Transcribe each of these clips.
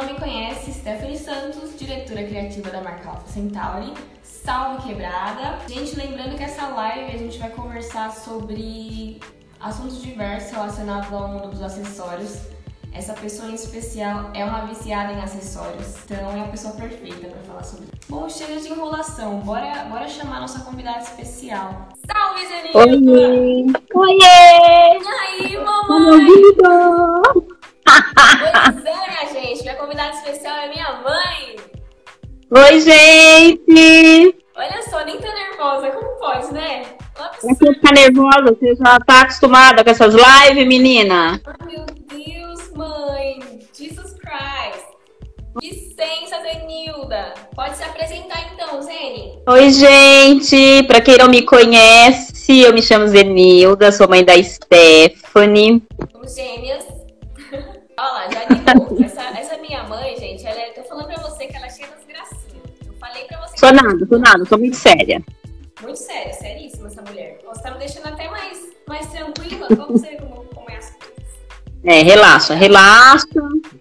não me conhece, Stephanie Santos, diretora criativa da marca Alpha Centauri. Salve quebrada! Gente, lembrando que essa live a gente vai conversar sobre assuntos diversos relacionados ao mundo dos acessórios. Essa pessoa em especial é uma viciada em acessórios, então é a pessoa perfeita para falar sobre isso. Bom, chega de enrolação, bora, bora chamar nossa convidada especial. Salve, Zenilda! Oiê! Oiê! E aí, mamãe? Pois é, gente, minha convidada especial é minha mãe. Oi, gente! Olha só, nem tá nervosa, como pode, né? Você tá nervosa? Você já tá acostumada com essas lives, menina? Ai, meu Deus, mãe! Jesus Christ! Licença, Zenilda! Pode se apresentar então, Zene. Oi, gente! Pra quem não me conhece, eu me chamo Zenilda, sou mãe da Stephanie. Somos gêmeas. Olha lá, já ligou. essa, essa minha mãe, gente, ela é, tô falando pra você que ela é cheia das gracinhas. Eu falei pra você. Sou nada, sou nada, sou muito séria. Muito séria, seríssima essa mulher. Você tá me deixando até mais, mais tranquila. Vamos ver como, como é as coisas. É, relaxa, relaxa.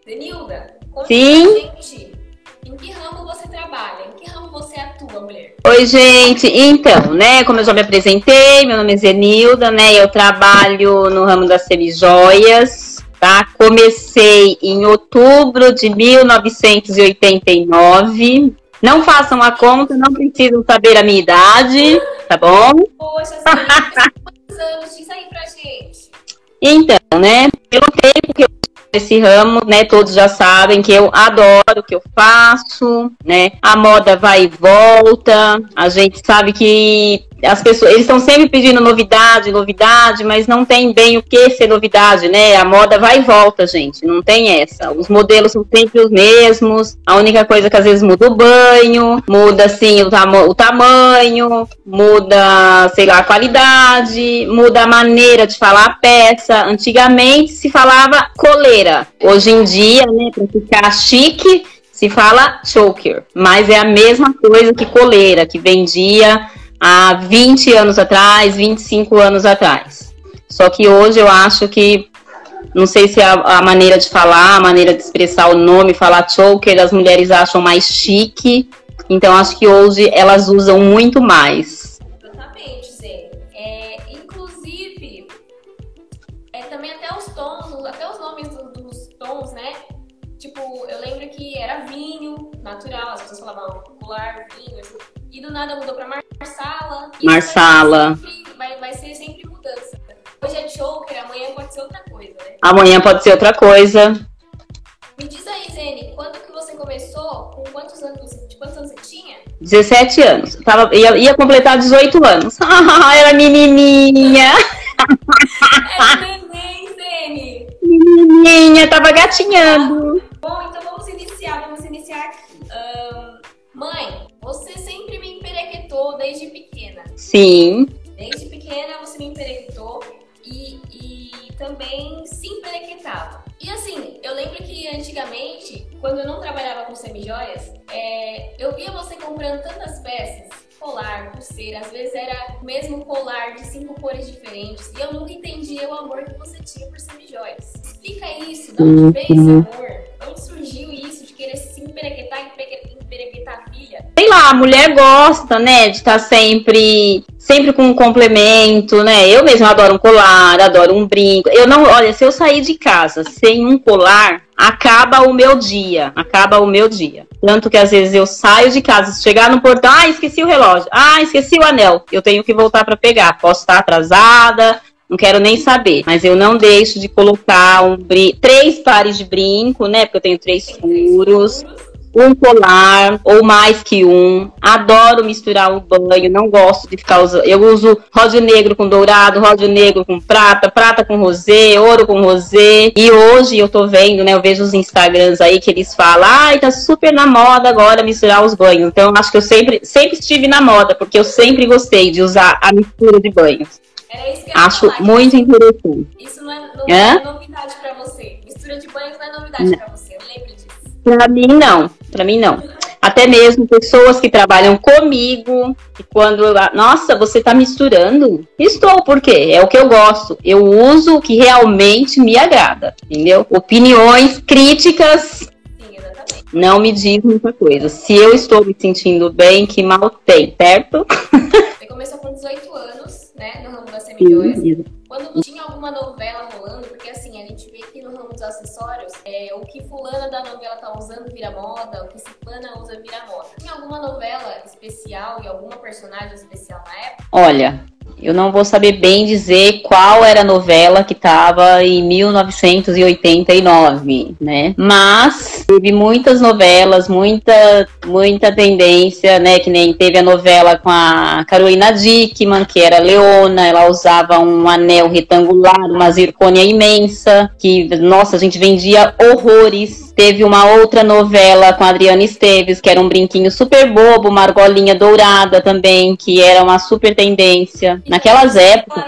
Denilda, conta Sim? pra gente em que ramo você trabalha, em que ramo você atua, mulher. Oi, gente. Então, né, como eu já me apresentei, meu nome é Zenilda, né, eu trabalho no ramo das semijoias, tá? Comecei em outubro de 1989. Não façam a conta, não precisam saber a minha idade, tá bom? Poxa, Zenilda, quantos anos? Diz aí pra gente. Então, né, pelo tempo que eu esse ramo, né, todos já sabem que eu adoro o que eu faço, né? A moda vai e volta. A gente sabe que as pessoas, eles estão sempre pedindo novidade, novidade, mas não tem bem o que ser novidade, né? A moda vai e volta, gente, não tem essa. Os modelos são sempre os mesmos. A única coisa que às vezes muda o banho, muda assim o, tamo o tamanho, muda, sei lá, a qualidade, muda a maneira de falar a peça. Antigamente se falava coleira. Hoje em dia, né, para ficar chique, se fala choker, mas é a mesma coisa que coleira, que vendia há 20 anos atrás, 25 anos atrás. Só que hoje eu acho que, não sei se é a, a maneira de falar, a maneira de expressar o nome, falar choker, as mulheres acham mais chique, então acho que hoje elas usam muito mais. Exatamente, Zé. É, inclusive, é, também até os tons, até os nomes do- dos tons, né? Tipo, eu lembro que era vinho, natural, as pessoas falavam popular, vinho, assim, e do nada mudou pra marsala. Marsala. Sempre, vai, vai ser sempre mudança. Hoje é choker, amanhã pode ser outra coisa, né? Amanhã pode ser outra coisa. Me diz aí, Zene, quando que você começou? Com quantos anos você, de quantos anos você tinha? 17 anos. Tava, ia, ia completar 18 anos. Ah, era menininha. É neném, Zene! Menininha, tava gatinhando. Bom, então vamos iniciar, vamos iniciar aqui. Mãe, você desde pequena. Sim, Desde pequena você me emperequetou e, e também se emperequetava. E assim, eu lembro que antigamente, quando eu não trabalhava com semijoias, é, eu via você comprando tantas peças, colar, pulseira, às vezes era o mesmo colar de cinco cores diferentes, e eu nunca entendia o amor que você tinha por semijoias. Explica isso, de onde veio esse amor? De onde surgiu isso de querer se emperequetar empereque- emperequetar a filha? sei lá, a mulher gosta, né, de estar sempre, sempre com um complemento, né? Eu mesma adoro um colar, adoro um brinco. Eu não, olha, se eu sair de casa sem um colar, acaba o meu dia, acaba o meu dia. Tanto que às vezes eu saio de casa, chegar no portão, ah, esqueci o relógio, ah, esqueci o anel, eu tenho que voltar para pegar. Posso estar atrasada, não quero nem saber, mas eu não deixo de colocar um três pares de brinco, né? Porque eu tenho três furos. um colar ou mais que um. Adoro misturar o banho, não gosto de ficar usando. Eu uso ródio negro com dourado, ródio negro com prata, prata com rosé, ouro com rosé. E hoje eu tô vendo, né? Eu vejo os Instagrams aí que eles falam, ai, tá super na moda agora misturar os banhos. Então acho que eu sempre, sempre estive na moda, porque eu sempre gostei de usar a mistura de banhos. Era isso que eu Acho falar, que muito interessante. Isso não é, não é novidade pra você. Mistura de banhos não é novidade pra você. Eu lembro disso. Pra mim, não. Pra mim, não. Até mesmo pessoas que trabalham comigo, e quando, eu- nossa, você tá misturando? Estou, por quê? É o que eu gosto. Eu uso o que realmente me agrada, entendeu? Opiniões, críticas, Sim, exatamente. não me diz muita coisa. Se eu estou me sentindo bem, que mal tem, certo? Você começou com 18 anos, né, no ramo das semijoias. Quando tinha alguma novela rolando, porque assim, a gente vê que no ramo dos acessórios, é, o que fulana da novela tá usando vira moda, o que ciclana usa vira moda. Tinha alguma novela especial e alguma personagem especial na época? Olha, eu não vou saber bem dizer qual era a novela que estava em 1989, né? Mas teve muitas novelas, muita, muita tendência, né? Que nem teve a novela com a Carolina Dickman, que era Leona, ela usava um anel retangular, uma zircônia imensa, que, nossa, a gente vendia horrores. Teve uma outra novela com a Adriana Esteves, que era um brinquinho super bobo, uma argolinha dourada também, que era uma super tendência. Naquelas épocas.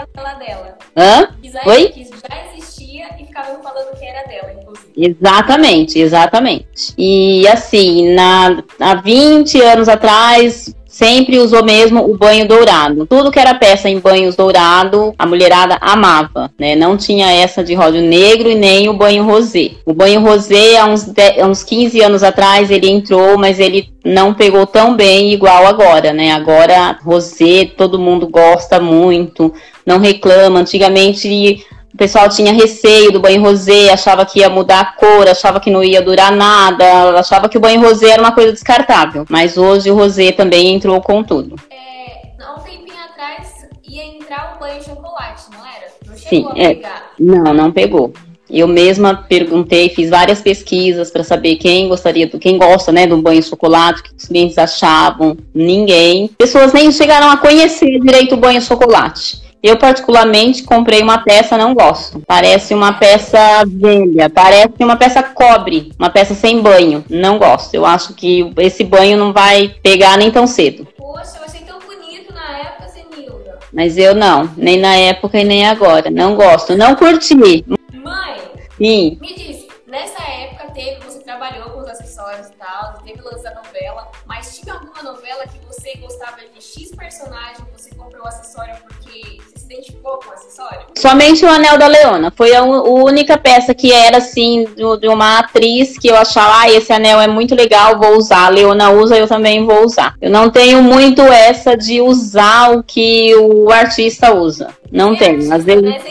Hã? Oi? Que já existia e ficavam falando que era dela, inclusive. Exatamente, exatamente. E assim, na, há 20 anos atrás, sempre usou mesmo o banho dourado. Tudo que era peça em banhos dourado, a mulherada amava, né? Não tinha essa de ródio negro e nem o banho rosé. O banho rosé, há uns, 10, há uns 15 anos atrás, ele entrou, mas ele não pegou tão bem igual agora, né? Agora, rosé, todo mundo gosta muito, não reclama. Antigamente o pessoal tinha receio do banho rosé, achava que ia mudar a cor, achava que não ia durar nada, achava que o banho rosé era uma coisa descartável. Mas hoje o rosé também entrou com tudo. É, há um tempinho atrás ia entrar o banho chocolate, não era? Não chegou Sim, a é. pegar? É, não, não pegou. Eu mesma perguntei, fiz várias pesquisas para saber quem gostaria, do, quem gosta, né, do banho chocolate, o que os clientes achavam. Ninguém. Pessoas nem chegaram a conhecer direito o banho chocolate. Eu, particularmente, comprei uma peça, não gosto. Parece uma peça velha, parece uma peça cobre, uma peça sem banho. Não gosto. Eu acho que esse banho não vai pegar nem tão cedo. Poxa, eu achei tão bonito na época, Zenilda. Mas eu não, nem na época e nem agora. Não gosto, não curti. Mãe, Sim. me diz, nessa época teve, você trabalhou com os acessórios e tal, teve lance da novela, mas tinha alguma novela que você gostava de X personagem, você comprou o acessório porque identificou com o acessório? Somente o Anel da Leona. Foi a, única peça que era assim, do, de uma atriz que eu achava, ah, esse anel é muito legal, vou usar. A Leona usa, eu também vou usar. Eu não tenho muito essa de usar o que o artista usa. Não tenho. Artista, Às vezes. Né,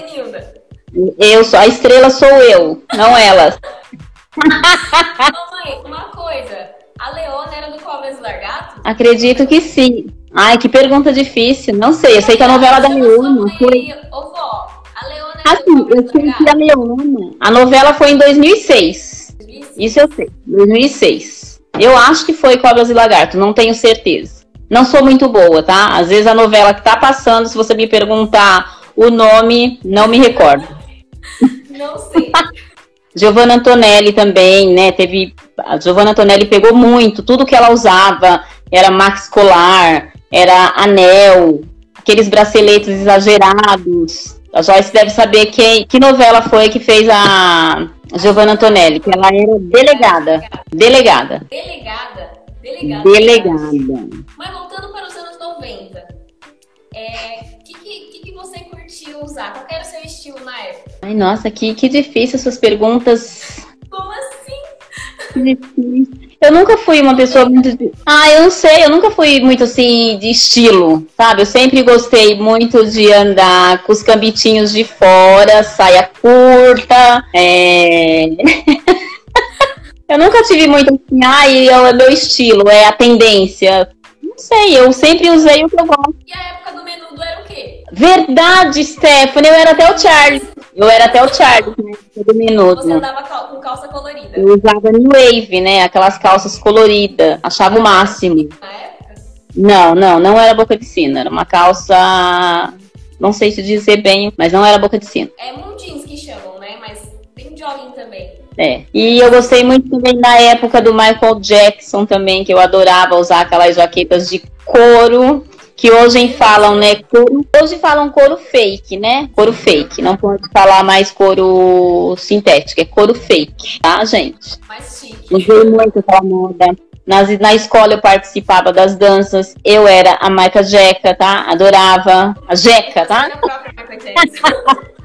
eu sou, a estrela sou eu, não elas. uma coisa. A Leona era do Cobras Largato? Acredito que sim. Ai, que pergunta difícil. Não sei. Eu sei que a novela da Leona foi. Ô, vó, a Leona assim, eu sei que a Leona. A novela foi em 2006. 2006. Isso eu sei. 2006. Eu acho que foi Cobras e Lagarto, não tenho certeza. Não sou muito boa, tá? Às vezes a novela que tá passando, se você me perguntar o nome, não me recordo. Não sei. Giovanna Antonelli também, né? Teve. A Giovanna Antonelli pegou muito, tudo que ela usava era max colar, era anel, aqueles braceletes exagerados. A Joyce deve saber que, que novela foi que fez a Giovanna Antonelli, que ela era delegada. Delegada. Delegada? Delegada. Delegada. Mas voltando para os anos 90, o é, que, que, que, você curtiu usar? Qual era o seu estilo na época? Ai, nossa, que, que difícil essas perguntas. Como assim? Que difícil. Eu nunca fui uma pessoa muito. Ah, eu não sei, eu nunca fui muito assim de estilo, sabe? Eu sempre gostei muito de andar com os cambitinhos de fora, saia curta. É... eu nunca tive muito assim, ah, é o meu estilo, é a tendência. Não sei, eu sempre usei o que eu gosto. E a época do menudo era o quê? Verdade, Stephanie, eu era até o Charles. Eu era até o Charles, né? Do minuto. Você andava com calça colorida. Eu usava New Wave, né? Aquelas calças coloridas. Achava o máximo. Na época? Não, não, não era boca de sino. Era uma calça. Não sei se dizer bem, mas não era boca de sino. É jeans que chamam, né? Mas tem jogging também. É. E eu gostei muito também na época do Michael Jackson também, que eu adorava usar aquelas jaquetas de couro que hoje falam, né, couro, hoje falam couro fake, né? Couro fake, não pode falar mais couro sintético, é couro fake, tá, gente? Mais chique. Usei muito aquela moda. Nas, na escola eu participava das danças, eu era a Maica Jeca, tá? Adorava. A Jeca, tá?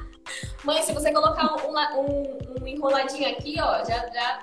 Mãe, se você colocar um, um, um enroladinho aqui, ó, já, já.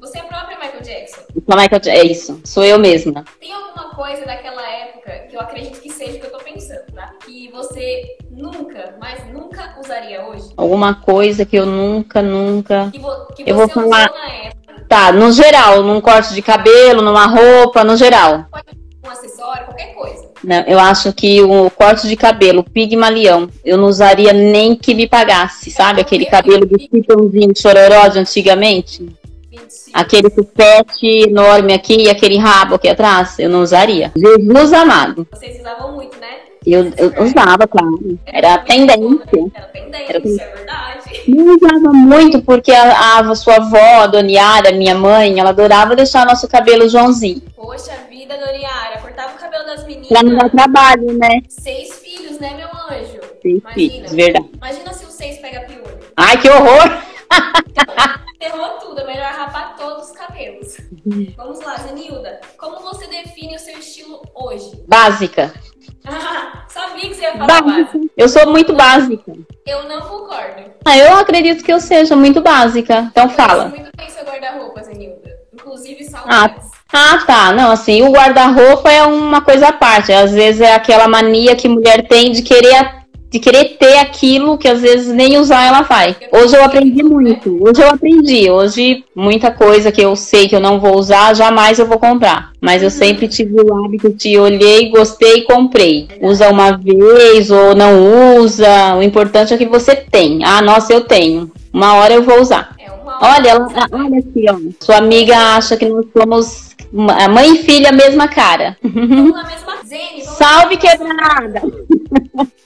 Você é a própria Michael Jackson. Michael, é isso, sou eu mesma. Tem alguma coisa daquela época que eu acredito que seja o que eu tô pensando, tá? Que você nunca, mas nunca usaria hoje? Alguma coisa que eu nunca, nunca. Que, vo que eu você vou falar. usou na época. Tá, no geral, num corte de cabelo, numa roupa, no geral. Pode ser um acessório, qualquer coisa. Não, eu acho que o corte de cabelo, pigmalião, eu não usaria nem que me pagasse, sabe? Aquele cabelo de pitãozinho chororó de antigamente. 25. Aquele tupete enorme aqui e aquele rabo aqui atrás, eu não usaria. Jesus amado. Vocês usavam muito, né? Eu, eu usava, claro. Era tendência. Era tendência, é verdade. Eu usava muito porque a, a sua avó, a Dona Yara, minha mãe, ela adorava deixar nosso cabelo Joãozinho. Poxa vida, Doriara, das meninas. Pra não dar trabalho, né? Seis filhos, né, meu anjo? Seis Imagina. filhos, verdade. Imagina se o seis pega piolho. Ai, que horror! Ferrou tudo, é melhor rapar todos os cabelos. Vamos lá, Zenilda. Como você define o seu estilo hoje? Básica. Ah, sabia que você ia falar Básica. básico. Eu sou muito básica. Eu não concordo. Ah, eu acredito que eu seja muito básica. Então fala. Conheço muito bem seu guarda-roupa, Zenilda. Inclusive Ah, saudades. ah, tá. Não, assim, o guarda-roupa é uma coisa à parte. Às vezes é aquela mania que mulher tem de querer, de querer ter aquilo que às vezes nem usar ela vai. Hoje eu aprendi muito. Hoje eu aprendi. Hoje, muita coisa que eu sei que eu não vou usar, jamais eu vou comprar. Mas eu sempre tive o hábito de olhei, gostei e comprei. Usa uma vez ou não usa. O importante é que você tem. Ah, nossa, eu tenho. Uma hora eu vou usar. Olha, ela, olha aqui, ó. Sua amiga acha que nós somos ma- mãe e filha, mesma cara. Vamos na mesma Zene. Salve, quebrada!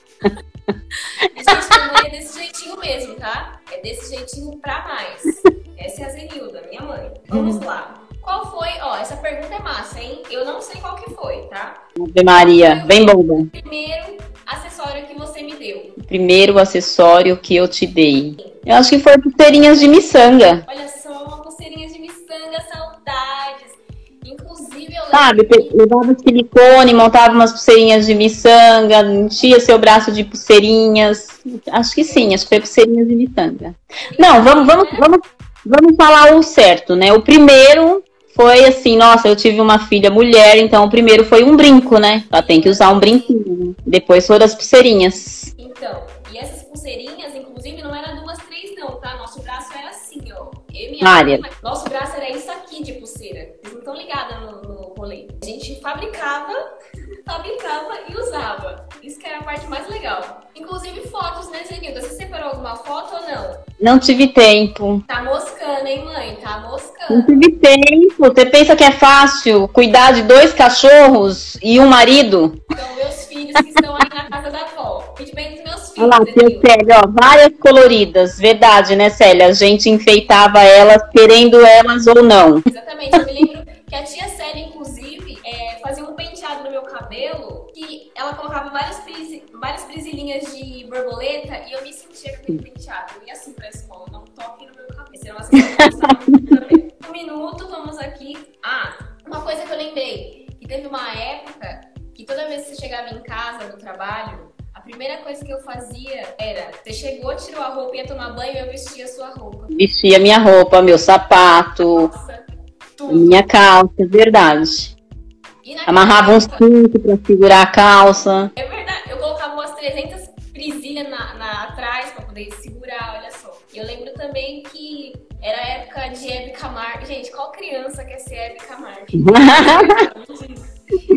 Gente, é desse jeitinho mesmo, tá? É desse jeitinho pra mais. Essa é a Zenilda, minha mãe. Vamos lá. Qual foi? Ó, essa pergunta é massa, hein? Eu não sei qual que foi, tá? Ave Maria, bem bomba. O primeiro acessório que você me deu. Primeiro acessório que eu te dei. Eu acho que foi pulseirinhas de miçanga. Olha só, uma pulseirinha de miçanga, saudades. Inclusive, eu Sabe, levava silicone, montava umas pulseirinhas de miçanga, enchia seu braço de pulseirinhas. Acho que sim, acho que foi pulseirinhas de miçanga. Não, vamos, vamos, vamos, vamos falar o certo, né? O primeiro foi assim, nossa, eu tive uma filha mulher, então o primeiro foi um brinco, né? Ela tem que usar um brinquinho. né? Depois foram as pulseirinhas. Então, e essas pulseirinhas, inclusive, não era duas, três, não, tá? Nosso braço era assim, ó. Mária. mãe, nosso braço era isso aqui de pulseira. Vocês não estão ligadas no, no rolê. A gente fabricava, fabricava e usava. Isso que era a parte mais legal. Inclusive fotos, né, Zenilda? Você separou alguma foto ou não? Não tive tempo. Tá moscando, hein, mãe? Tá Não moscando. tive tempo. Você pensa que é fácil cuidar de dois cachorros e um marido? Então, meus filhos que estão aí na casa da avó. Cuide bem dos meus Olha filhos, lá, tia Zenilda. Célia, ó, várias coloridas. Verdade, né, Célia? A gente enfeitava elas, querendo elas ou não. Exatamente, eu me lembro que a tia Célia, inclusive, é, fazia um penteado no meu cabelo que ela colocava várias, brisi, várias brisilinhas de borboleta e eu me sentia com aquele penteado. Eu ia assim pra escola, não toque no meu cabelo. Era uma. Um minuto, vamos aqui. Ah, uma coisa que eu lembrei, que teve uma época que toda vez que você chegava em casa do trabalho, primeira coisa que eu fazia era, você chegou, tirou a roupa, ia tomar banho, eu vestia a sua roupa. Vestia minha roupa, meu sapato, Nossa, minha calça, verdade. E na Amarrava um época- cinto pra segurar a calça. É verdade, eu colocava umas 300 prisilhas na, na- atrás pra poder segurar, olha só. E eu lembro também que era a época de Hebe Camargo. Gente, qual criança quer ser Hebe Camargo?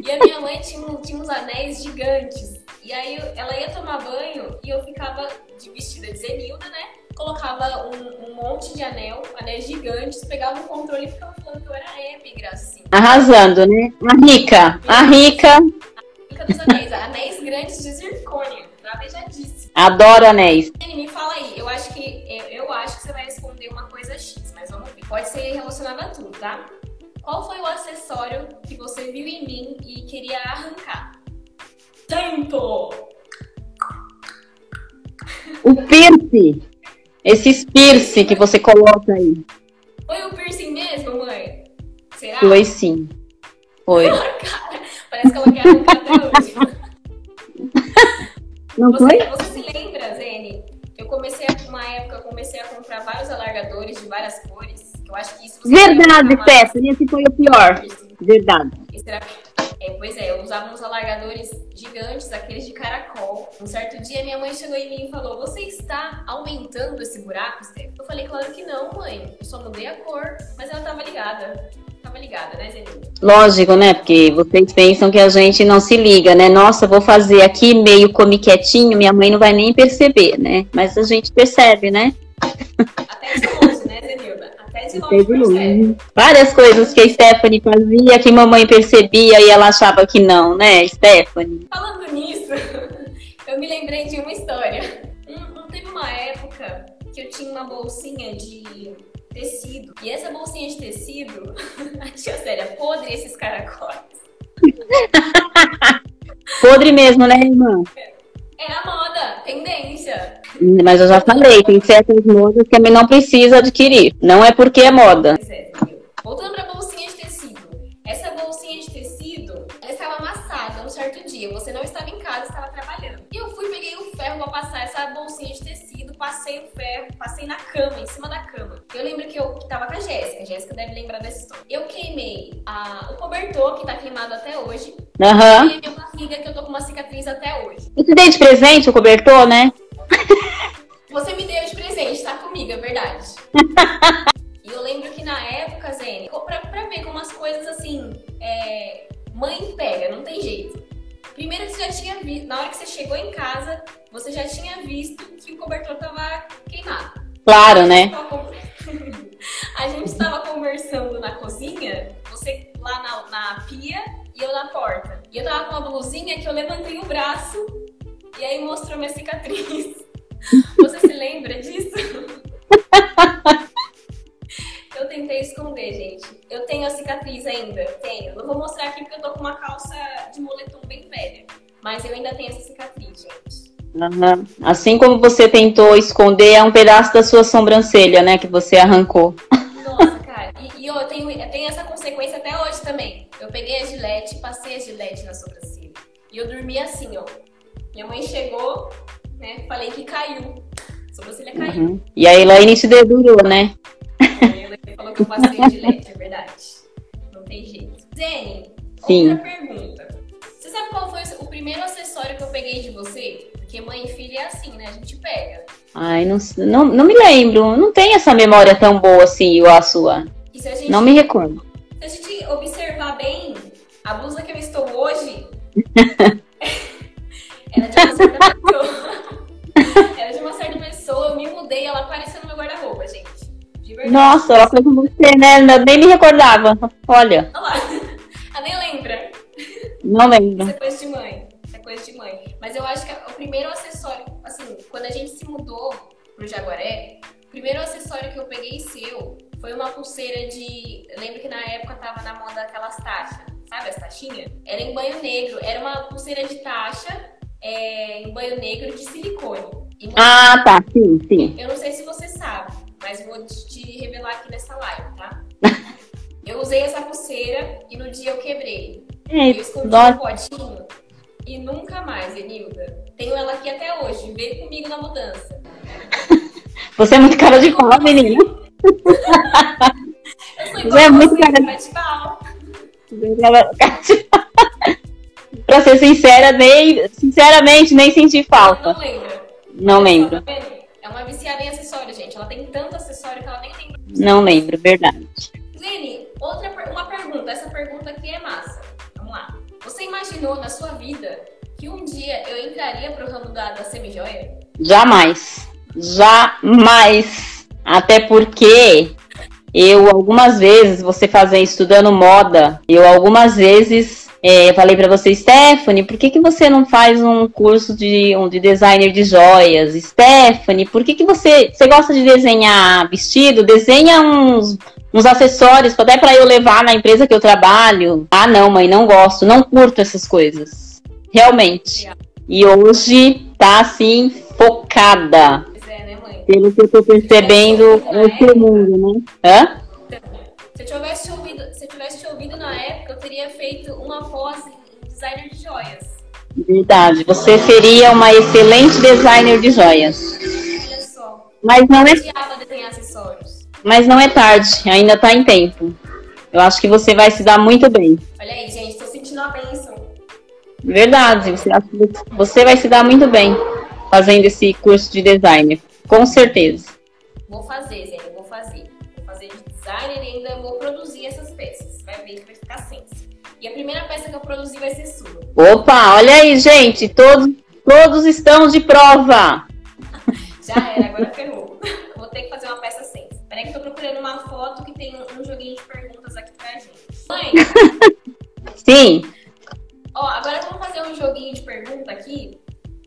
e a minha mãe tinha, um- tinha uns anéis gigantes. E aí ela ia tomar banho e eu ficava de vestida de Zenilda, né? Colocava um, um monte de anel, anéis gigantes, pegava o controle e ficava falando que eu era Hebe, gracinha. Arrasando, né? A rica, a rica, Fica dos anéis, anéis grandes de zircônia, travejadíssimo. adora anéis. Me fala aí, eu acho que eu, eu acho que você vai responder uma coisa X, mas vamos ver. Pode ser relacionado a tudo, tá? Qual foi o acessório que você viu em mim e queria arrancar? Tempo! O piercing, esses piercing que você coloca aí. Foi o piercing mesmo, mãe? Será? Foi sim. Foi. Parece que ela quer até hoje. Não foi? Você, você se lembra, Zene? Eu comecei a, uma época, comecei a comprar vários alargadores de várias cores. Eu acho que isso. Verdade, Stephanie, esse foi o pior. Verdade. É, pois é, eu usava uns alargadores gigantes, aqueles de caracol. Um certo dia minha mãe chegou em mim e falou: Você está aumentando esse buraco, Steph? Eu falei, claro que não, mãe. Eu só mudei a cor. Mas ela tava ligada. Tava ligada, né, Zelinho? Lógico, né? Porque vocês pensam que a gente não se liga, né? Nossa, vou fazer aqui meio quietinho, minha mãe não vai nem perceber, né? Mas a gente percebe, né? Até de longe, longe. Várias coisas que a Stephanie fazia que mamãe percebia e ela achava que não, né, Stephanie? Falando nisso, eu me lembrei de uma história. Não teve uma época que eu tinha uma bolsinha de tecido. E essa bolsinha de tecido, tia Séria, podre esses caracóis. podre mesmo, né, irmã? Mas eu já falei, tem certas modas que a não precisa adquirir. Não é porque é moda. É, Voltando pra bolsinha de tecido. Essa bolsinha de tecido, ela estava amassada um certo dia. Você não estava em casa, estava trabalhando. E eu fui, peguei o ferro pra passar essa bolsinha de tecido, passei o ferro, passei na cama, em cima da cama. Eu lembro que eu tava com a Jéssica. A Jéssica deve lembrar dessa história. Eu queimei a, o cobertor, que tá queimado até hoje. Uhum. E a minha barriga, que eu tô com uma cicatriz até hoje. Eu te dei de presente o cobertor, né? Você me deu de presente, tá comigo, é verdade. e eu lembro que na época, Zene, pra, pra ver como as coisas assim, é, mãe pega, não tem jeito. Primeiro que você já tinha visto, na hora que você chegou em casa, você já tinha visto que o cobertor tava queimado. Claro, né? A gente estava conversando na cozinha, você lá na, na pia e eu na porta. E eu tava com uma blusinha que eu levantei o braço e aí mostrou minha cicatriz. Você se lembra disso? Eu tentei esconder, gente. Eu tenho a cicatriz ainda, tenho. Não vou mostrar aqui porque eu tô com uma calça de moletom bem velha. Mas eu ainda tenho essa cicatriz, gente. Uhum. Assim como você tentou esconder, é um pedaço da sua sobrancelha, né? Que você arrancou. Nossa, cara. E, e eu, tenho, eu tenho essa consequência até hoje também. Eu peguei a gilete, passei a gilete na sobrancelha. E eu dormi assim, ó. Minha mãe chegou, né? Falei que caiu. Sobrancelha caiu. Uhum. E a Elaine te dedurou, né? Ele falou que eu passei de leite, é verdade. Não tem jeito. Zene, Sim. outra pergunta. Você sabe qual foi o primeiro acessório que eu peguei de você? Porque mãe e filha é assim, né? A gente pega. Ai, não, não, não me lembro. Não tem essa memória tão boa assim, igual a sua. A gente, não me recordo. Se a gente observar bem, a blusa que eu estou hoje. era de uma certa pessoa. era de uma certa pessoa, eu me mudei, ela apareceu no meu guarda-roupa, gente. Nossa, ela foi com você, né? Eu nem me recordava. Olha. Olha lá. Ela nem lembra. Não lembro. Isso é coisa de mãe. Isso é coisa de mãe. Mas eu acho que o primeiro acessório, assim, quando a gente se mudou pro Jaguaré, o primeiro acessório que eu peguei seu foi uma pulseira de. Eu lembro que na época tava na moda aquelas taxas, sabe as taxinhas? Era em banho negro. Era uma pulseira de taxa é, em banho negro de silicone. Ah, tá. Sim, sim. Eu não sei se você sabe mas vou te revelar aqui nessa live, tá? eu usei essa pulseira e no dia eu quebrei. É, eu escondi no potinho e nunca mais, Enilda. Tenho ela aqui até hoje, veio comigo na mudança. Você é muito cara de pau, menina. Você é muito cara de pau. Pra ser sincera, nem, sinceramente, nem senti falta. Não, lembro. Não lembro. Tá é uma viciada em acessório, gente. Ela tem tanto acessório que ela nem tem. Não lembro, verdade. Zene, outra uma pergunta. Essa pergunta aqui é massa. Vamos lá. Você imaginou na sua vida que um dia eu entraria pro ramo da, da semijoia? Jamais. Jamais. Até porque eu algumas vezes, você fazendo estudando moda, eu algumas vezes é, eu falei para você, Stephanie, por que, que você não faz um curso de, um, de designer de joias? Stephanie, por que, que você, você gosta de desenhar vestido? Desenha uns, uns acessórios, até para eu levar na empresa que eu trabalho. Ah, não, mãe, não gosto, não curto essas coisas. Realmente. E hoje tá assim, focada. É, né, mãe? Pelo que eu tô percebendo, é o seu mundo, né? Hã? Se eu tivesse ouvido, se eu tivesse ouvido na época, eu teria feito uma pós em designer de joias. Verdade, você seria uma excelente designer de joias. Olha Mas não é. desenhar acessórios. Mas não é tarde, ainda tá em tempo. Eu acho que você vai se dar muito bem. Olha aí, gente, tô sentindo a bênção. Verdade, você, você vai se dar muito bem fazendo esse curso de designer. Com certeza. Vou fazer, Zé, designer e ainda vou produzir essas peças. Vai ver que vai ficar sensa. E a primeira peça que eu produzi vai ser sua. Opa, olha aí, gente. Todos, todos estão de prova. Já era, agora ferrou. Vou ter que fazer uma peça sem. Peraí que eu tô procurando uma foto que tem um, joguinho de perguntas aqui pra gente. Mãe! Sim. Ó, agora vamos fazer um joguinho de pergunta aqui.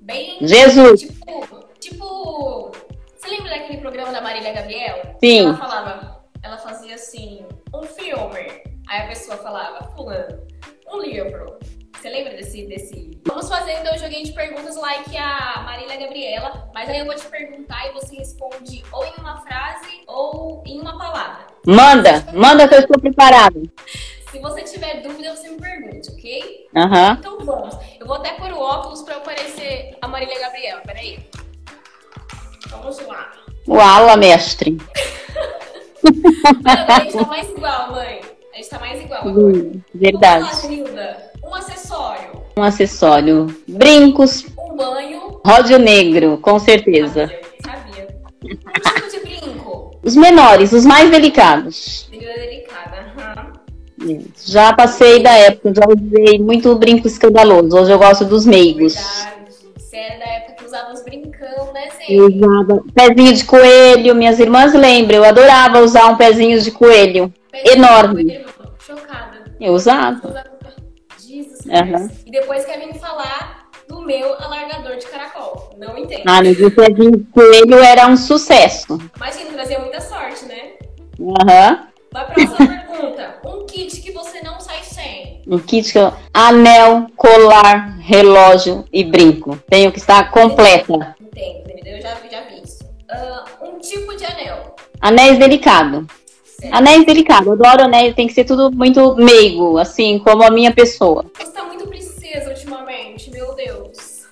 Bem. Jesus! Tipo. Tipo. Você lembra daquele programa da Marília Gabriel? Sim. Ela falava. Ela fazia assim. Um filme. Aí a pessoa falava, fulano, um livro. Você lembra desse, desse. Vamos fazer então um joguinho de perguntas like a Marília Gabriela, mas aí eu vou te perguntar e você responde ou em uma frase ou em uma palavra. Manda, manda que eu estou preparado. Se você tiver dúvida, você me pergunte, ok? Uhum. Então vamos. Eu vou até pôr o óculos para aparecer a Marília Gabriela. Peraí. Vamos lá. Uala, mestre. A gente tá mais igual, mãe. A gente tá mais igual agora. Hum, verdade. Lá, Um acessório. Um acessório. Brincos. Um banho. Ródio negro, com certeza. Sabia. sabia. Um tipo de brinco. Os menores, os mais delicados. delicada, Já passei da época, já usei muito brinco escandaloso. Hoje eu gosto dos meigos. Verdade. Você era da os brincão, né, usava pezinho de coelho. Minhas irmãs lembram, eu adorava usar um pezinho de coelho enorme. Chocada. Eu usava. Jesus uhum. E depois quer vir falar do meu alargador de caracol. Não entendo. Ah, mas o pezinho de coelho era um sucesso. Imagina, trazia muita sorte, né? Aham. Uhum. Vai pra próxima pergunta. Um kit que você não sai sem. Um kit que eu... Anel, colar, relógio e brinco. Tenho que estar completa. Entendo, entendeu? Eu já, já vi isso. Uh, um tipo de anel. Anéis delicado. Anéis delicados, adoro anéis, tem que ser tudo muito meigo, assim, como a minha pessoa. Você tá muito princesa ultimamente, meu Deus.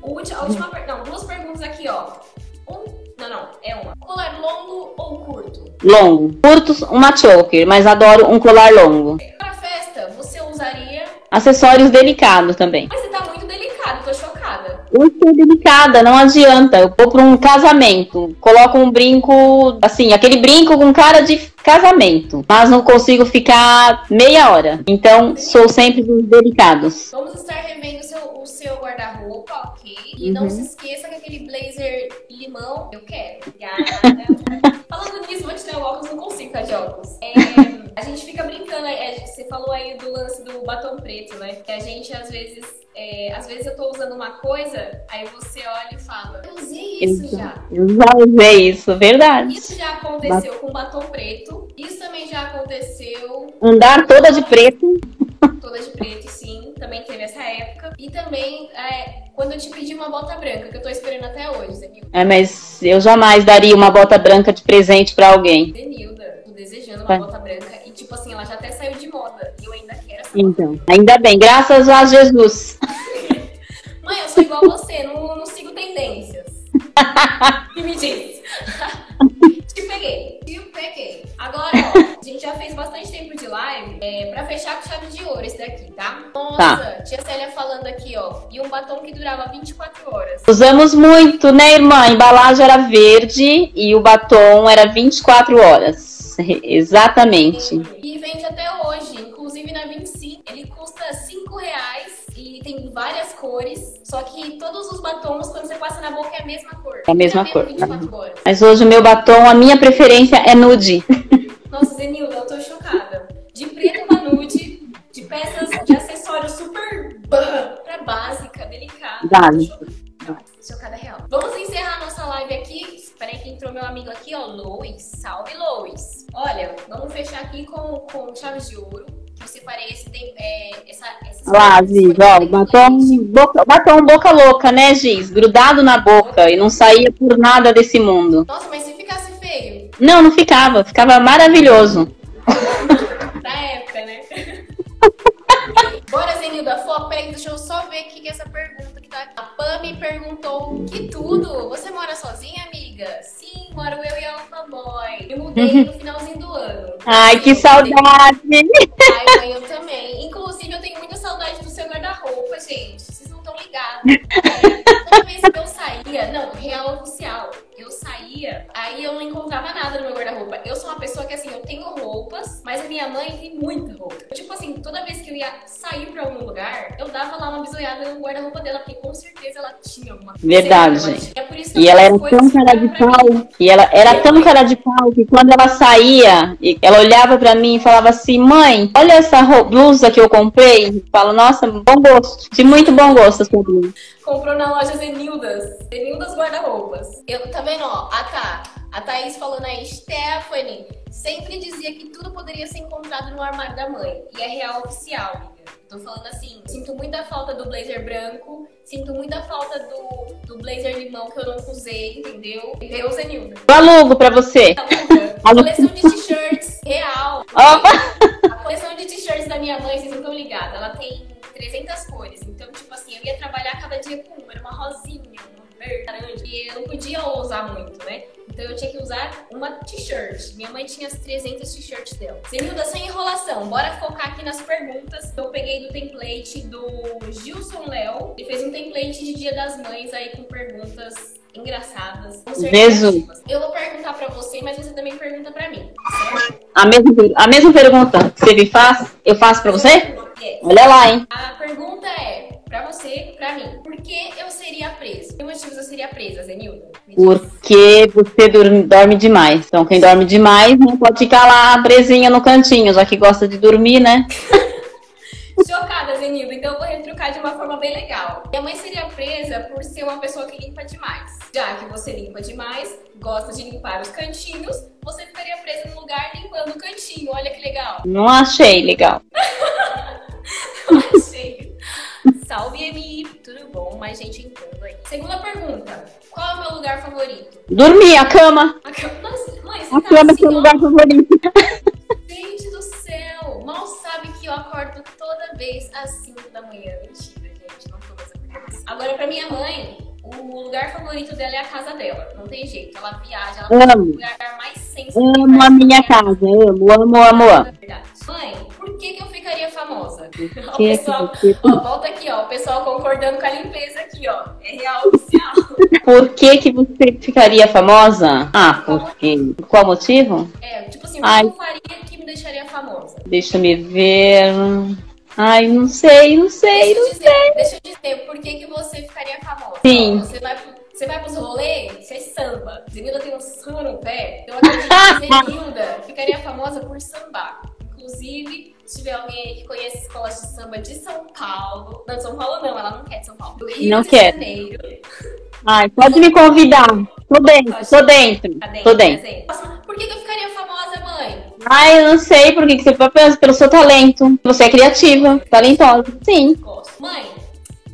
Última, a última, não, duas perguntas aqui, ó. Um, não, não, é uma. Colar longo ou curto? Longo. Curto, uma choker, mas adoro um colar longo. Pra. Acessórios delicados também. Mas você tá muito delicado, tô chocada. Eu sou delicada, não adianta. Eu vou pra um casamento, coloco um brinco, assim, aquele brinco com cara de casamento, mas não consigo ficar meia hora. Então, sou sempre dos delicados. Vamos estar revendo o seu, o seu guarda-roupa, ok? E uhum. não se esqueça que aquele blazer limão, eu quero. Falando nisso, vou tirar o óculos, não consigo ficar de óculos. É, a gente fica brincando, é, você falou aí do lance do batom preto, né? Que a gente às vezes é, às vezes eu tô usando uma coisa, aí você olha e fala, eu usei isso eu, já. Eu já usei isso, verdade. Isso já aconteceu com batom preto. Isso também já aconteceu. Andar toda de preto. Toda de preto, sim. Também teve essa época. E também é, quando eu te pedi uma bota branca, que eu tô esperando até hoje, Zenilda. É, mas eu jamais daria uma bota branca de presente pra alguém. Zenilda, tô desejando uma é. bota branca. E tipo assim, ela já até saiu de moda. E eu ainda quero essa Então, ainda bem. Graças a Jesus. Mãe, eu sou igual a você, não, não sigo tendências. Que me diz? Te peguei, te peguei. Agora, ó, a gente já fez bastante tempo de live é, pra fechar com chave de ouro esse daqui, tá? Nossa, tá. tia Célia falando aqui, ó. E um batom que durava 24 horas. Usamos muito, né, irmã? A embalagem era verde e o batom era 24 horas. Exatamente. E vende até só que todos os batons, quando você passa na boca, é a mesma cor. É a mesma cor. Mas hoje o meu batom, a minha preferência é nude. Nossa, Zenilda, eu tô chocada. De preto pra nude, de peças de acessórios super pra básica, delicada. Básica. Chocada real. Vamos encerrar nossa live aqui. Peraí que entrou meu amigo aqui, ó, Lois. Salve, Lois. Olha, vamos fechar aqui com, com chaves de ouro eu separei esse é, essa, essa Lá, Giz, ó, batom boca, batom boca louca, né, Giz? Grudado na boca e não saía por nada desse mundo. Nossa, mas se ficasse feio? Não, não ficava, ficava maravilhoso. Na época, né? Bora, Zenilda, foco, peraí, deixa eu só ver aqui que essa pergunta que tá. A Pam me perguntou que tudo. Você mora sozinha, amiga? Sim, moro eu e a Alpha Boy. Me mudei no finalzinho do. Ai, que saudade! Ai, mãe, eu também. Inclusive, eu tenho muita saudade do seu guarda-roupa, gente. Vocês não estão ligados. Toda vez que eu saía, não, real oficial, eu saía, aí eu não encontrava nada no meu guarda-roupa. Eu sou uma pessoa que, assim, eu tenho mas a minha mãe tem muita roupa. Tipo assim, toda vez que eu ia sair pra algum lugar, eu dava lá uma bisoiada no guarda-roupa dela, porque com certeza ela tinha alguma coisa. Verdade. É E ela era tão cara de pau, e ela era tão cara de pau que quando ela saía, e ela olhava pra mim e falava assim: Mãe, olha essa ro- blusa que eu comprei. Eu falo, nossa, bom gosto, de muito bom gosto essa blusa. Comprou na loja Zenildas. Zenildas guarda-roupas. Eu, tá vendo, ó? A, Tha, a Thaís falando aí, Stephanie, sempre dizia que tudo poderia ser encontrado no armário da mãe. E é real oficial, amiga. Tô falando assim, sinto muita falta do blazer branco, sinto muita falta do, do blazer limão que eu não usei, entendeu? Entendeu, Zenilda? Eu alugo pra você. A coleção de t-shirts real. Opa! A coleção de t-shirts da minha mãe, vocês não estão ligados, ela tem 300 cores. Então, tipo assim, eu ia trabalhar cada dia com uma. Era uma rosinha, uma verde, laranja. E eu não podia usar muito, né? Então eu tinha que usar uma t-shirt. Minha mãe tinha as 300 t-shirts dela. Zenilda, sem enrolação, bora focar aqui nas perguntas. Eu peguei do template do Gilson Léo. Ele fez um template de Dia das Mães aí com perguntas engraçadas. Jesus. Eu vou perguntar pra você, mas você também pergunta pra mim, certo? A mesma, a mesma pergunta que você me faz, eu faço pra você? Olha lá, hein? A pergunta é, pra você, pra mim, por que eu seria presa? Que motivos eu seria presa, Zenilda? Porque você dorme, demais. Então, quem dorme demais não pode ficar lá presinha no cantinho, já que gosta de dormir, né? Chocada, Zenilda, então eu vou retrucar de uma forma bem legal. Minha mãe seria presa por ser uma pessoa que limpa demais. Já que você limpa demais, gosta de limpar os cantinhos, você ficaria presa no lugar limpando o cantinho. Olha que legal. Não achei legal. Achei. Salve, Emi. Tudo bom? Mais gente entrando aí. Segunda pergunta. Qual é o meu lugar favorito? Dormir, a cama. A cama. Nossa, mãe, você A tá cama é assim, seu ó. lugar favorito. Gente do céu! Mal sabe que eu acordo toda vez às 5 da manhã. Mentira, gente. Não tô mais. Agora, pra minha mãe, o lugar favorito dela é a casa dela. Não tem jeito. Ela viaja, ela vai pro lugar mais senso. Amo a minha casa, amo, amo, amo, amo. Verdade. Mãe, por que, que eu ficaria famosa? Ó, o pessoal, que- ó, volta aqui, ó. O pessoal concordando com a limpeza aqui, ó. É real oficial. Por que que você ficaria famosa? Ah, porque... Qual motivo? É, tipo assim, o que Ai. eu faria que me deixaria famosa? Deixa me ver... Ai, não sei, não sei, Deixa não eu dizer, deixa eu dizer, por que, que você ficaria famosa? Sim. Você vai, você vai pros rolês, você samba. Zenilda tem um samba no pé. Eu acredito que Zenilda ficaria famosa por sambar. Inclusive, se tiver alguém aí que conhece escolas de samba de São Paulo. Não, de São Paulo não, ela não quer de São Paulo. Do Rio Não de quero. Janeiro. Ai, pode me convidar. Tô dentro, tô dentro, Cadê? tô dentro. Por que, que eu ficaria famosa, mãe? Ai, eu não sei por que que você pensa pelo seu talento. Você é criativa, talentosa. Sim. Gosto. Mãe,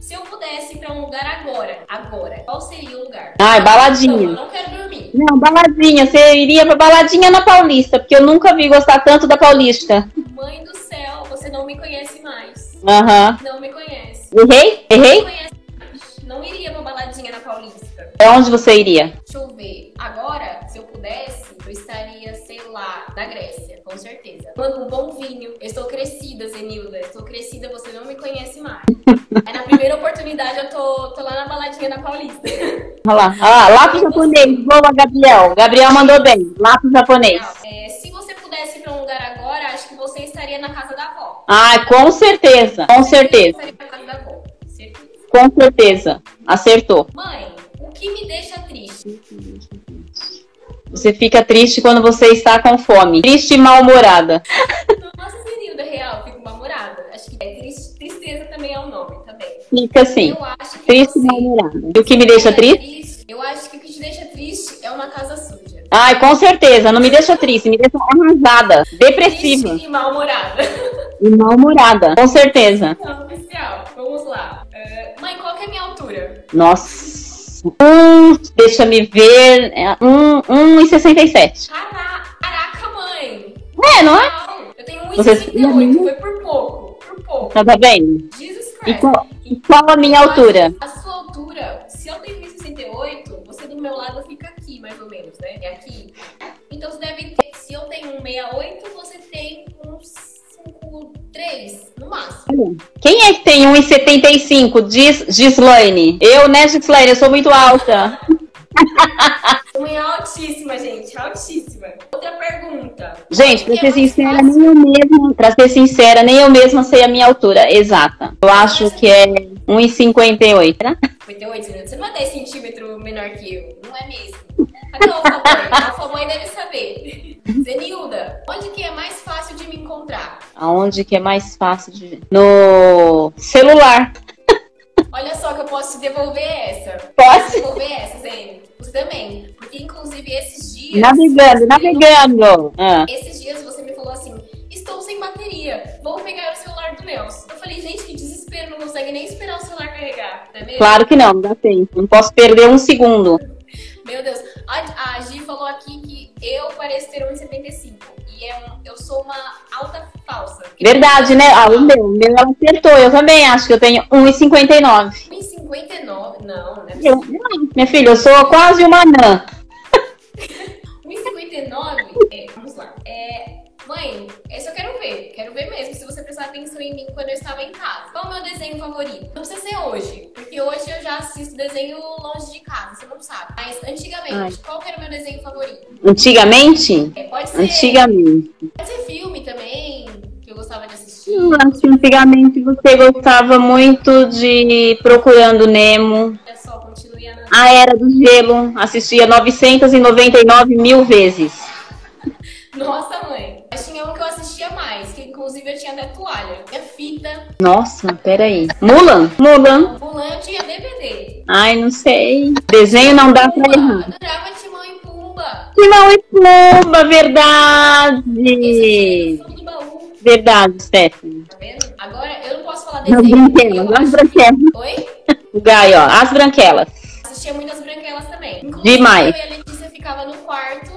se eu pudesse ir pra um lugar agora, agora, qual seria o lugar? Ai, baladinha. eu não quero dormir. Não, baladinha. Você iria pra baladinha na Paulista, porque eu nunca vi gostar tanto da Paulista. Mãe do céu, você não me conhece mais. Aham. Não me conhece. Errei? Não Errei? me conhece. Não iria pra baladinha na Paulista. É onde você iria? Deixa eu ver. Agora, se eu pudesse, eu estaria, sei lá, na Grécia, com certeza. Tomando um bom vinho. Eu estou crescida, Zenilda. Estou crescida, você não me conhece mais. Aí na primeira oportunidade eu tô, tô lá na baladinha na Paulista. Olha lá. Olha lá, lá pro japonês. Boa, Gabriel. Gabriel mandou bem. Lá pro japonês. É, se você pudesse ir pra um lugar agora, acho que você estaria na casa da avó. Ai, com certeza. Com certeza. Estaria na casa da avó. Com certeza. Acertou. Mãe, o que me deixa triste? Você fica triste quando você está com fome. Triste e mal-humorada. Nossa, Zenilda, real, fico mal-humorada. Acho que é triste- tristeza também é o nome, também. Fica assim. Eu acho que Triste e mal-humorada. E o que me deixa triste? Eu acho que o que te deixa triste é uma casa suja. Ai, com certeza. Não me deixa triste. Me deixa arrasada. Depressiva. Triste e mal-humorada. E mal-humorada. Com certeza. Não, Nossa. Um, deixa me ver. é, Um, um e 67. Caraca, mãe. É, não é? Não, eu tenho Você- 1,68. Foi por pouco. Por pouco. Tá vendo? Jesus E Christ. qual, e qual a minha altura? A sua altura, se eu tenho 1,68, você do meu lado fica aqui, mais ou menos, né? É aqui. Então você deve ter, se eu tenho um 68, você tem uns 5, 3, no máximo. Quem é que tem 1,75? Diz Gislaine. Eu, né, Gislaine? Eu sou muito alta. Unha altíssima, gente, altíssima. Outra pergunta. Gente, pra ser sincera, nem eu mesma, pra ser sincera, nem eu mesma sei a minha altura exata. Eu acho que é 1,58, né? 58, você não é 10 centímetros menor que eu, não é mesmo? Cadê o Alphamãe? A Alphamãe deve saber. Zenilda, onde que é mais fácil de me encontrar? Aonde que é mais fácil de... No celular. Olha só que eu posso te devolver essa. Posso? devolver essa, Zene. Você também. Porque, inclusive, esses dias... Navegando, navegando. Ah. Esses dias você me falou assim, estou sem bateria, vou pegar o celular do Nelson. Eu falei, gente, que desespero, não consegue nem esperar o celular carregar, tá mesmo? Claro que não, não dá tempo. Não posso perder um segundo. Meu Deus, a, a Gi falou aqui que eu pareço ter 1,75 e é um, eu sou uma alta falsa. Verdade, né? Ah, o meu, o meu ela acertou. Eu também acho que eu tenho 1,59. 1,59? Não, não é Eu, possível. não, minha filha, eu sou quase uma anã. 1,59? É, vamos lá. É, mãe, esse eu quero ver. Quero ver mesmo se você prestar atenção em mim quando eu estava em casa. Qual é o meu desenho favorito? Não precisa ser hoje, porque hoje eu já assisto desenho longe de casa, você não sabe. Mas antigamente, Ai. qual era o meu desenho favorito? Antigamente? É, pode ser. Antigamente. Pode ser filme também, que eu gostava de assistir. Eu acho que antigamente você gostava muito de Procurando Nemo. Olha só, continue a A Era do Gelo. Assistia 999 mil vezes. Nossa, mãe. Inclusive eu tinha até toalha. Minha fita. Nossa, peraí. Mulan? Mulan. Mulan eu tinha DVD. Ai, não sei. Desenho não dá pra errar. Adorava Timão e Pumba. Timão e Pumba, verdade. baú. Verdade, Stephanie. Tá vendo? Agora eu não posso falar As desenho. porque branquelas, as branquelas. Oi? O Gaio, ó. As branquelas. Assistia muitas branquelas também. Inclusive, Demais. Eu e a Letícia ficava no quarto,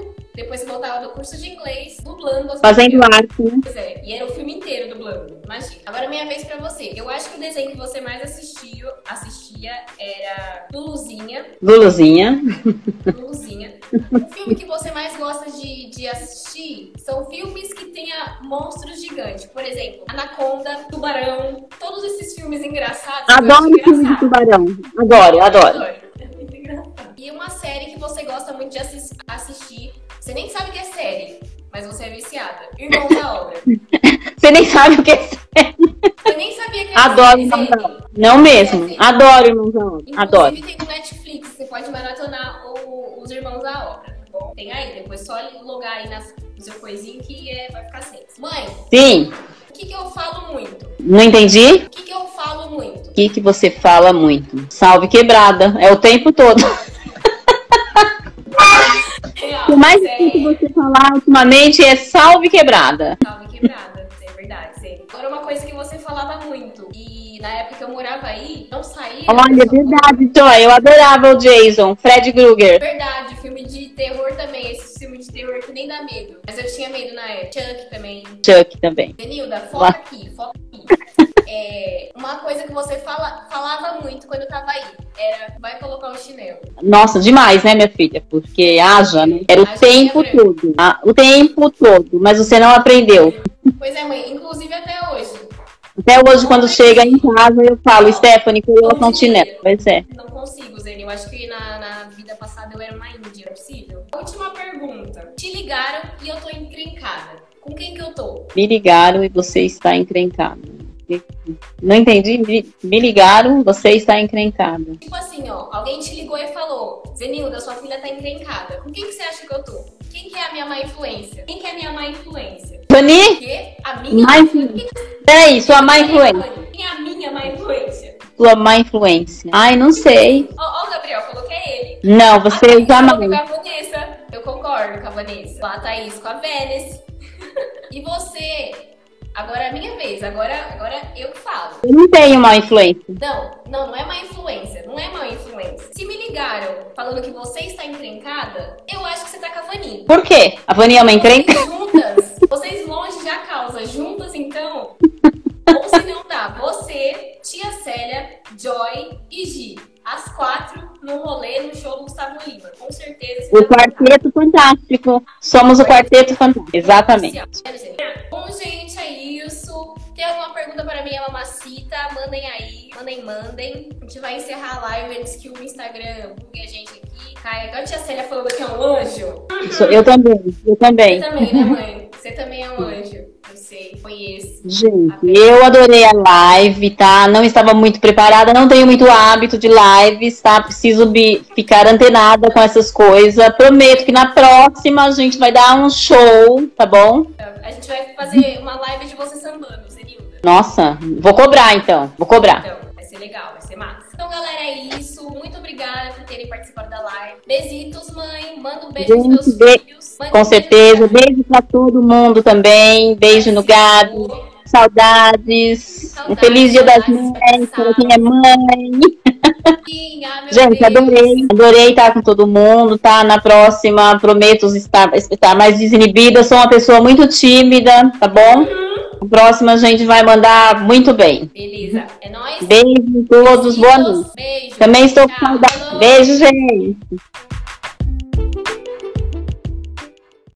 depois voltava do curso de inglês, dublando Fazendo branquelas. arte, né? Pois é, e era o filme inteiro dublando, imagina. Agora minha vez pra você. Eu acho que o desenho que você mais assistiu, assistia era Luluzinha. Luluzinha. Luluzinha. O filme que você mais gosta de, de assistir são filmes que tenha monstros gigantes. Por exemplo, Anaconda, Tubarão, todos esses filmes engraçados. Adoro filme de tubarão. Adoro, adoro. Muito engraçado. E uma série que você gosta muito de assis- assistir. Você nem sabe que é série, mas você é viciada. Irmãos da Obra. Você nem sabe o que é. Você nem sabia que era Adoro série, série. da Obra. Não mesmo. Adoro Irmãos da Obra. Adoro. Inclusive tem no Netflix, você pode maratonar o- os Irmãos da Obra, tá bom? Tem aí, depois só logar aí nas, no seu coisinho que é, vai ficar sem. Mãe, Sim. o que, que eu falo muito? Não entendi? O que, que eu falo muito? Que, que você fala muito? Salve quebrada. É o tempo todo. O mais é- difícil você falar ultimamente é salve quebrada. Salve quebrada, é verdade, sim. Agora uma coisa que você falava muito, e na época que eu morava aí, não saía. Olha, é verdade, Joy. Eu adorava o Jason, Fred Krueger. Verdade, filme de terror também, esse filme de terror que nem dá medo. Mas eu tinha medo na época. Chuck também. Chuck também. Denilda, foca Lá. aqui, foca aqui. É, uma coisa que você fala, falava muito quando eu tava aí era vai colocar o chinelo. Nossa, demais, né, minha filha? Porque haja, né? Era o Haja tempo todo. Ah, o tempo todo. Mas você não aprendeu. Pois é, mãe, inclusive até hoje. Até hoje, quando chega em casa, eu falo, Stephanie, coloca um chinelo. Pois é. Não consigo, Zene. Eu acho que na, na vida passada eu era uma índia. É possível? Última pergunta. Te ligaram e eu tô encrencada. Com quem que eu tô? Me ligaram e você está Não entendi. Me, me ligaram, você está encrencado. Tipo assim, ó. Alguém te ligou e falou Zenilda, sua filha tá encrencada. Com quem que você acha que eu tô? Quem que é a minha má influência? Quem que é a minha má influência? Vani, quê? A minha Má influência? peraí, sua má influência. Quem é a minha má influência? Sua má influência. Ai, não sei. Ó, o Gabriel, falou que é ele. Não, A você Thaís falou jamais. que é a Vanessa. Eu concordo com a Vanessa. A Thaís com a Vênice. e você? Agora é a minha vez. Agora, agora eu que falo. Eu não tenho má influência. Não, não, não é má influência. Não é má influência. Se me ligaram falando que você está encrencada, eu acho que você tá com a Vaninha. Por quê? A Vani é uma encrenca? Vocês juntas, vocês longe já causa. Juntas, então. Ou se não dá, você, Tia Célia, Joy e Gi. As quatro num rolê no show do Gustavo Lima. Com certeza O Quarteto Fantástico. Somos o Quarteto Fantástico. Exatamente. Bom, gente, é isso. Tem alguma pergunta para mim, é Mamacita? Mandem aí. Mandem, mandem. A gente vai encerrar a live antes que o Instagram bugue a gente aqui. Caia, a tia Célia falou que é um anjo. Eu também, eu também. Você também, né, mãe? Você também é um anjo. Conheço. Gente, eu adorei a live, tá? Não estava muito preparada, não tenho muito hábito de lives, tá? Preciso ficar antenada com essas coisas. Prometo que na próxima a gente vai dar um show, tá bom? A gente vai fazer uma live de você sambando, Zerilda. Nossa, vou cobrar então, vou cobrar. Então, vai ser legal, vai ser massa. Então, galera, é isso. Muito obrigada por terem participado da live. Besitos, mãe. Manda um beijo Gente, pros meus filhos. Manda Com um certeza. Beijo Beijo pra todo mundo também. Beijo no Gabi. Saudades. Um feliz dia das mães para quem é mãe. Sim, ah, Gente, Deus. adorei. Adorei estar com todo mundo, tá? Na próxima, prometo estar, estar mais desinibida. Sou uma pessoa muito tímida, tá bom? Na próxima a gente vai mandar muito bem. Beleza. É nóis. Beijo a todos, boa noite. Beijo. Também estou com saudade. Beijo, gente.